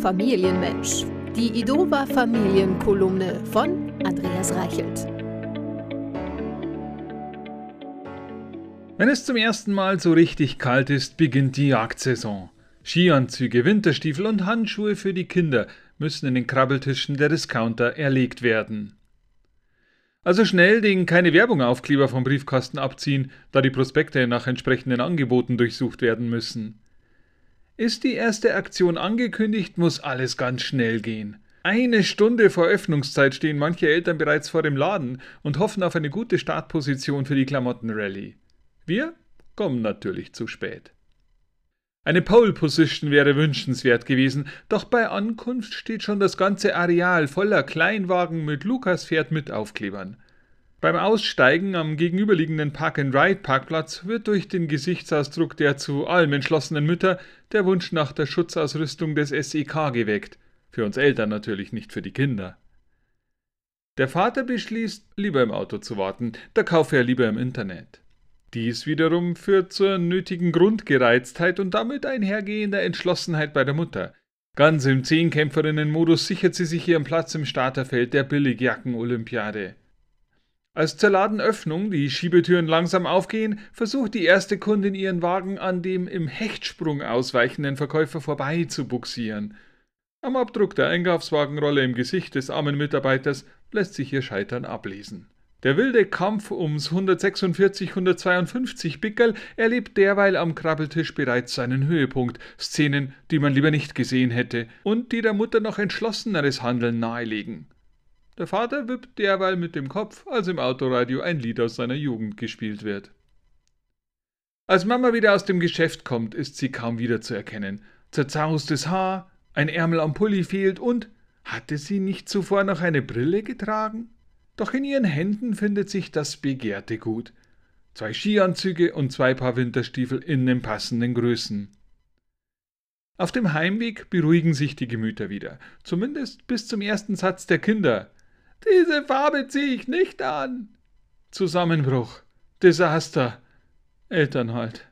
Familienmensch. Die Idova Familienkolumne von Andreas Reichelt. Wenn es zum ersten Mal so richtig kalt ist, beginnt die Jagdsaison. Skianzüge, Winterstiefel und Handschuhe für die Kinder müssen in den Krabbeltischen der Discounter erlegt werden. Also schnell den keine Werbung Aufkleber vom Briefkasten abziehen, da die Prospekte nach entsprechenden Angeboten durchsucht werden müssen. Ist die erste Aktion angekündigt, muss alles ganz schnell gehen. Eine Stunde vor Öffnungszeit stehen manche Eltern bereits vor dem Laden und hoffen auf eine gute Startposition für die Klamottenrallye. Wir kommen natürlich zu spät. Eine Pole Position wäre wünschenswert gewesen, doch bei Ankunft steht schon das ganze Areal voller Kleinwagen mit Lukas-Pferd mit Aufklebern. Beim Aussteigen am gegenüberliegenden Park-and-Ride-Parkplatz wird durch den Gesichtsausdruck der zu allem entschlossenen Mütter der Wunsch nach der Schutzausrüstung des SEK geweckt. Für uns Eltern natürlich, nicht für die Kinder. Der Vater beschließt, lieber im Auto zu warten, da kaufe er lieber im Internet. Dies wiederum führt zur nötigen Grundgereiztheit und damit einhergehender Entschlossenheit bei der Mutter. Ganz im Zehnkämpferinnen-Modus sichert sie sich ihren Platz im Starterfeld der Billigjacken-Olympiade. Als zur Ladenöffnung die Schiebetüren langsam aufgehen, versucht die erste Kundin ihren Wagen an dem im Hechtsprung ausweichenden Verkäufer vorbei zu buxieren. Am Abdruck der Einkaufswagenrolle im Gesicht des armen Mitarbeiters lässt sich ihr Scheitern ablesen. Der wilde Kampf ums 146, 152 Pickerl erlebt derweil am Krabbeltisch bereits seinen Höhepunkt. Szenen, die man lieber nicht gesehen hätte und die der Mutter noch entschlosseneres Handeln nahelegen. Der Vater wippt derweil mit dem Kopf, als im Autoradio ein Lied aus seiner Jugend gespielt wird. Als Mama wieder aus dem Geschäft kommt, ist sie kaum wiederzuerkennen. Zerzaustes Haar, ein Ärmel am Pulli fehlt und hatte sie nicht zuvor noch eine Brille getragen? Doch in ihren Händen findet sich das begehrte Gut. Zwei Skianzüge und zwei Paar Winterstiefel in den passenden Größen. Auf dem Heimweg beruhigen sich die Gemüter wieder, zumindest bis zum ersten Satz der Kinder. Diese Farbe ziehe ich nicht an. Zusammenbruch, Desaster, Eltern halt.